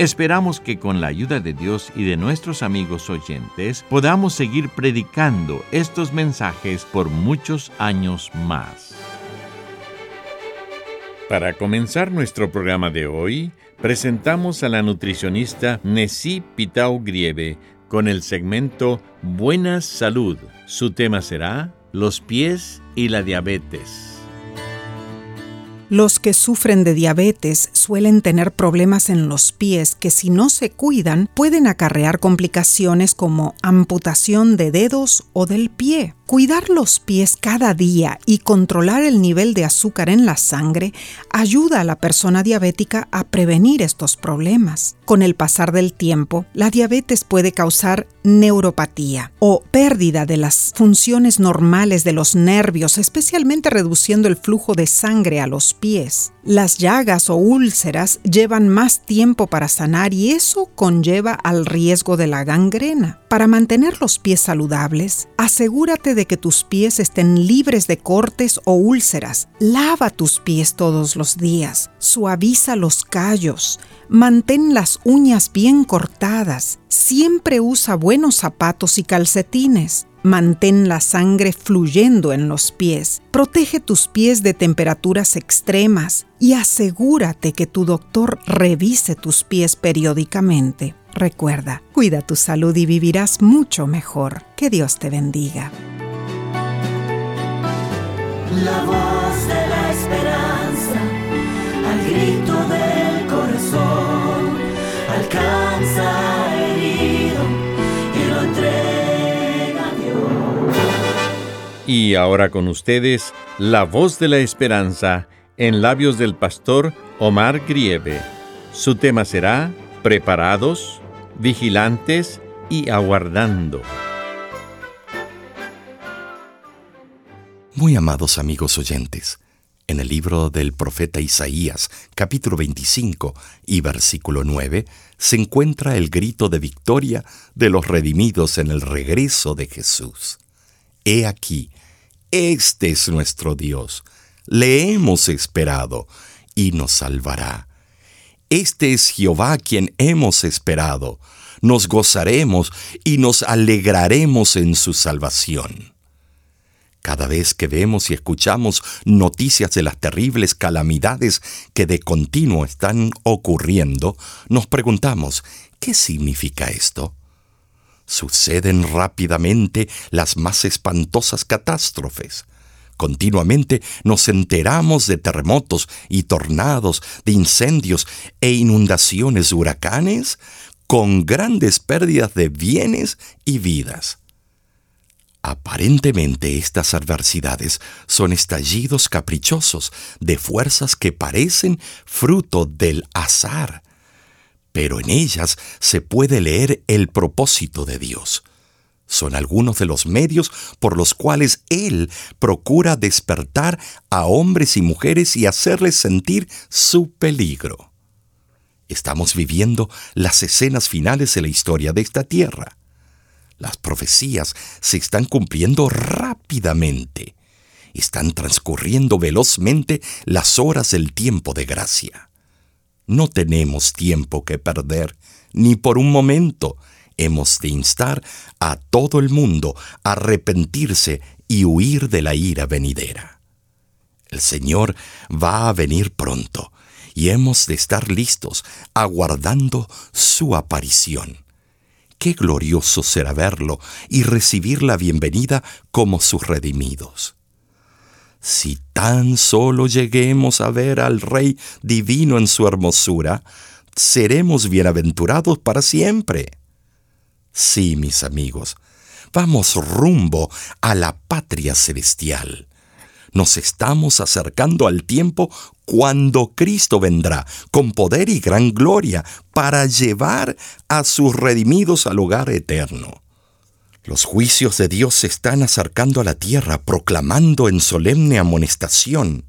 Esperamos que con la ayuda de Dios y de nuestros amigos oyentes podamos seguir predicando estos mensajes por muchos años más. Para comenzar nuestro programa de hoy, presentamos a la nutricionista Nessie Pitao Grieve con el segmento Buena Salud. Su tema será Los pies y la diabetes. Los que sufren de diabetes suelen tener problemas en los pies que si no se cuidan pueden acarrear complicaciones como amputación de dedos o del pie. Cuidar los pies cada día y controlar el nivel de azúcar en la sangre ayuda a la persona diabética a prevenir estos problemas. Con el pasar del tiempo, la diabetes puede causar neuropatía o pérdida de las funciones normales de los nervios, especialmente reduciendo el flujo de sangre a los pies. Las llagas o úlceras llevan más tiempo para sanar y eso conlleva al riesgo de la gangrena. Para mantener los pies saludables, asegúrate de que tus pies estén libres de cortes o úlceras. Lava tus pies todos los días. Suaviza los callos. Mantén las uñas bien cortadas. Siempre usa buenos zapatos y calcetines. Mantén la sangre fluyendo en los pies. Protege tus pies de temperaturas extremas y asegúrate que tu doctor revise tus pies periódicamente. Recuerda, cuida tu salud y vivirás mucho mejor. Que Dios te bendiga. La voz de la esperanza, al grito del Y ahora con ustedes, la voz de la esperanza en labios del pastor Omar Grieve. Su tema será Preparados, Vigilantes y Aguardando. Muy amados amigos oyentes, en el libro del profeta Isaías, capítulo 25 y versículo 9, se encuentra el grito de victoria de los redimidos en el regreso de Jesús. He aquí, este es nuestro Dios. Le hemos esperado y nos salvará. Este es Jehová quien hemos esperado. Nos gozaremos y nos alegraremos en su salvación. Cada vez que vemos y escuchamos noticias de las terribles calamidades que de continuo están ocurriendo, nos preguntamos, ¿qué significa esto? Suceden rápidamente las más espantosas catástrofes. Continuamente nos enteramos de terremotos y tornados, de incendios e inundaciones, huracanes, con grandes pérdidas de bienes y vidas. Aparentemente estas adversidades son estallidos caprichosos de fuerzas que parecen fruto del azar, pero en ellas se puede leer el propósito de Dios. Son algunos de los medios por los cuales Él procura despertar a hombres y mujeres y hacerles sentir su peligro. Estamos viviendo las escenas finales de la historia de esta tierra. Las profecías se están cumpliendo rápidamente. Están transcurriendo velozmente las horas del tiempo de gracia. No tenemos tiempo que perder, ni por un momento. Hemos de instar a todo el mundo a arrepentirse y huir de la ira venidera. El Señor va a venir pronto y hemos de estar listos, aguardando su aparición. Qué glorioso será verlo y recibir la bienvenida como sus redimidos. Si tan solo lleguemos a ver al Rey divino en su hermosura, seremos bienaventurados para siempre. Sí, mis amigos, vamos rumbo a la patria celestial. Nos estamos acercando al tiempo cuando Cristo vendrá con poder y gran gloria para llevar a sus redimidos al hogar eterno. Los juicios de Dios se están acercando a la tierra, proclamando en solemne amonestación.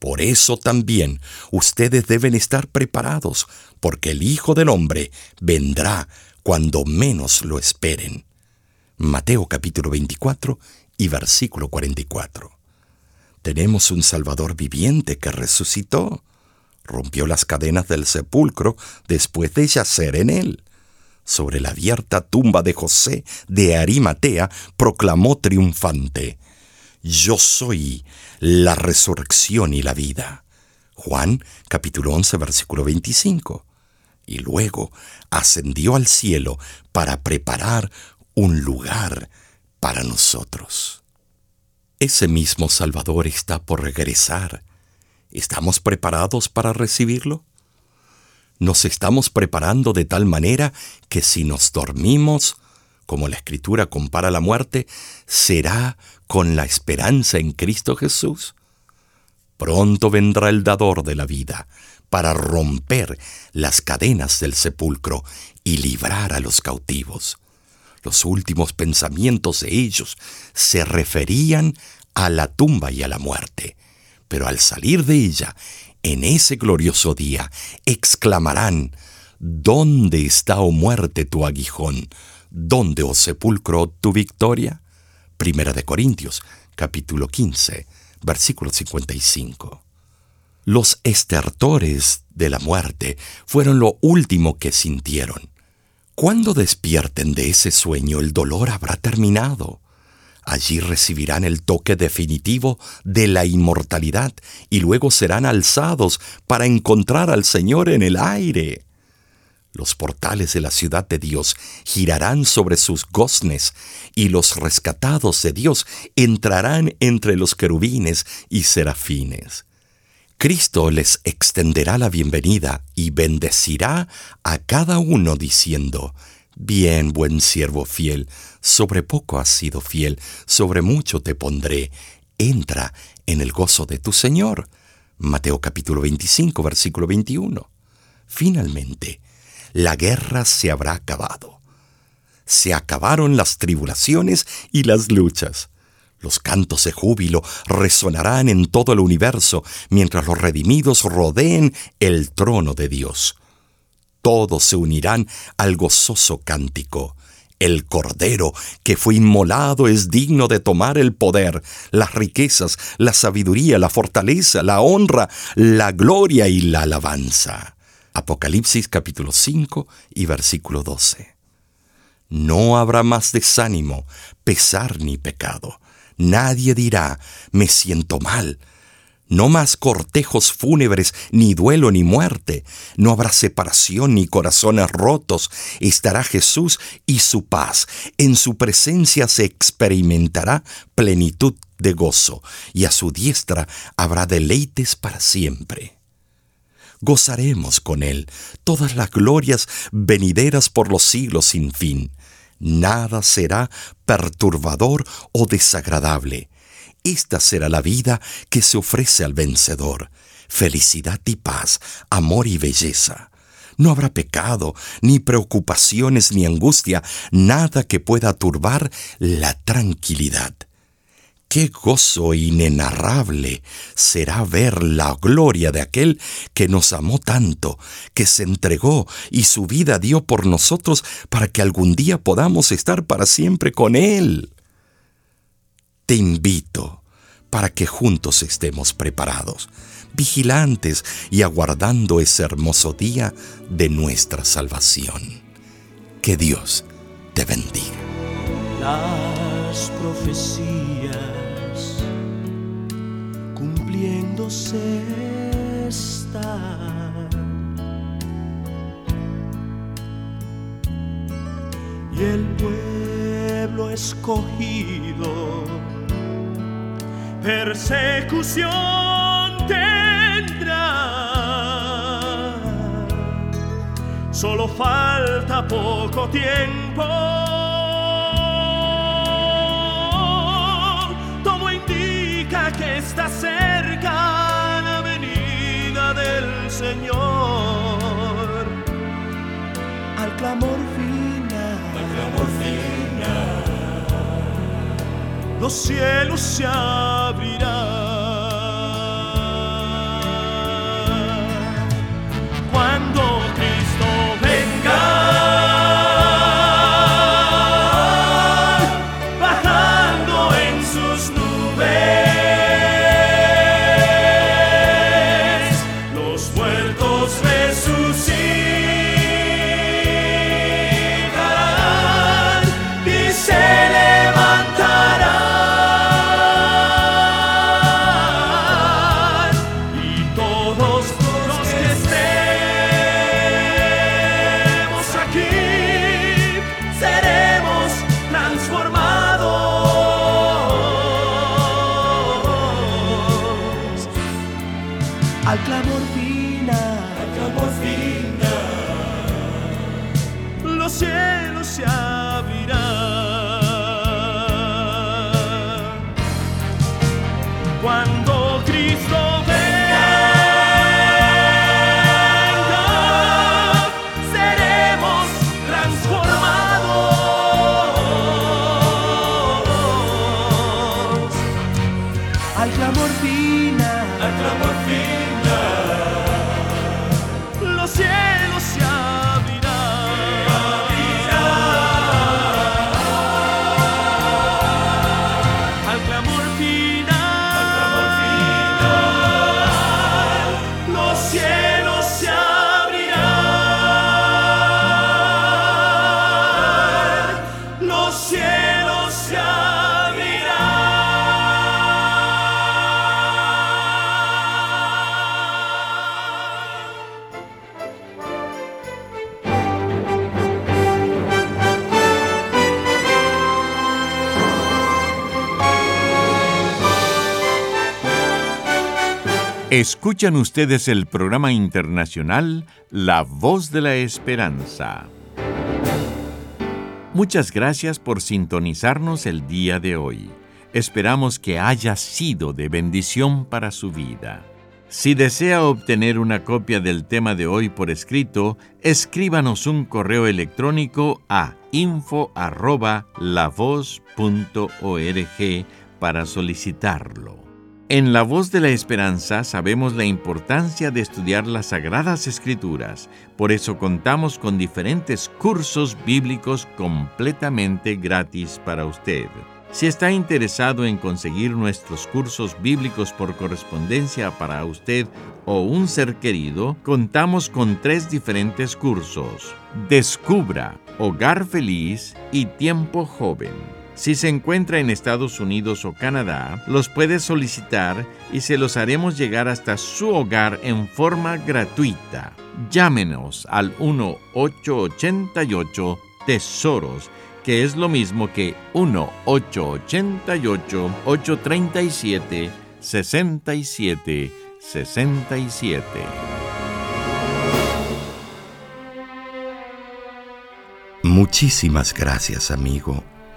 Por eso también ustedes deben estar preparados, porque el Hijo del Hombre vendrá cuando menos lo esperen. Mateo capítulo 24 y versículo 44. Tenemos un Salvador viviente que resucitó. Rompió las cadenas del sepulcro después de yacer en él. Sobre la abierta tumba de José de Arimatea proclamó triunfante, Yo soy la resurrección y la vida. Juan capítulo 11 versículo 25 y luego ascendió al cielo para preparar un lugar para nosotros. Ese mismo Salvador está por regresar. ¿Estamos preparados para recibirlo? Nos estamos preparando de tal manera que si nos dormimos, como la Escritura compara la muerte, será con la esperanza en Cristo Jesús. Pronto vendrá el dador de la vida, para romper las cadenas del sepulcro y librar a los cautivos. Los últimos pensamientos de ellos se referían a la tumba y a la muerte, pero al salir de ella, en ese glorioso día, exclamarán, ¿Dónde está, oh muerte, tu aguijón? ¿Dónde, oh sepulcro, tu victoria? Primera de Corintios, capítulo 15, versículo 55. Los estertores de la muerte fueron lo último que sintieron. Cuando despierten de ese sueño el dolor habrá terminado. Allí recibirán el toque definitivo de la inmortalidad y luego serán alzados para encontrar al Señor en el aire. Los portales de la ciudad de Dios girarán sobre sus goznes y los rescatados de Dios entrarán entre los querubines y serafines. Cristo les extenderá la bienvenida y bendecirá a cada uno diciendo, Bien, buen siervo fiel, sobre poco has sido fiel, sobre mucho te pondré, entra en el gozo de tu Señor. Mateo capítulo 25, versículo 21. Finalmente, la guerra se habrá acabado. Se acabaron las tribulaciones y las luchas. Los cantos de júbilo resonarán en todo el universo mientras los redimidos rodeen el trono de Dios. Todos se unirán al gozoso cántico. El Cordero que fue inmolado es digno de tomar el poder, las riquezas, la sabiduría, la fortaleza, la honra, la gloria y la alabanza. Apocalipsis capítulo 5 y versículo 12. No habrá más desánimo, pesar ni pecado Nadie dirá, me siento mal. No más cortejos fúnebres, ni duelo, ni muerte. No habrá separación, ni corazones rotos. Estará Jesús y su paz. En su presencia se experimentará plenitud de gozo, y a su diestra habrá deleites para siempre. Gozaremos con Él todas las glorias venideras por los siglos sin fin. Nada será perturbador o desagradable. Esta será la vida que se ofrece al vencedor. Felicidad y paz, amor y belleza. No habrá pecado, ni preocupaciones, ni angustia, nada que pueda turbar la tranquilidad. Qué gozo inenarrable será ver la gloria de aquel que nos amó tanto, que se entregó y su vida dio por nosotros para que algún día podamos estar para siempre con Él. Te invito para que juntos estemos preparados, vigilantes y aguardando ese hermoso día de nuestra salvación. Que Dios te bendiga. Las profecías cumpliéndose está. y el pueblo escogido persecución tendrá. Solo falta poco tiempo. Todo indica que está cerca la venida del Señor. Al clamor final. Al clamor final los cielos se Cristo. Ven. Escuchan ustedes el programa internacional La Voz de la Esperanza. Muchas gracias por sintonizarnos el día de hoy. Esperamos que haya sido de bendición para su vida. Si desea obtener una copia del tema de hoy por escrito, escríbanos un correo electrónico a info@lavoz.org para solicitarlo. En La Voz de la Esperanza sabemos la importancia de estudiar las Sagradas Escrituras, por eso contamos con diferentes cursos bíblicos completamente gratis para usted. Si está interesado en conseguir nuestros cursos bíblicos por correspondencia para usted o un ser querido, contamos con tres diferentes cursos. Descubra, Hogar Feliz y Tiempo Joven. Si se encuentra en Estados Unidos o Canadá, los puede solicitar y se los haremos llegar hasta su hogar en forma gratuita. Llámenos al 1-888 Tesoros, que es lo mismo que 1-888-837-6767. Muchísimas gracias, amigo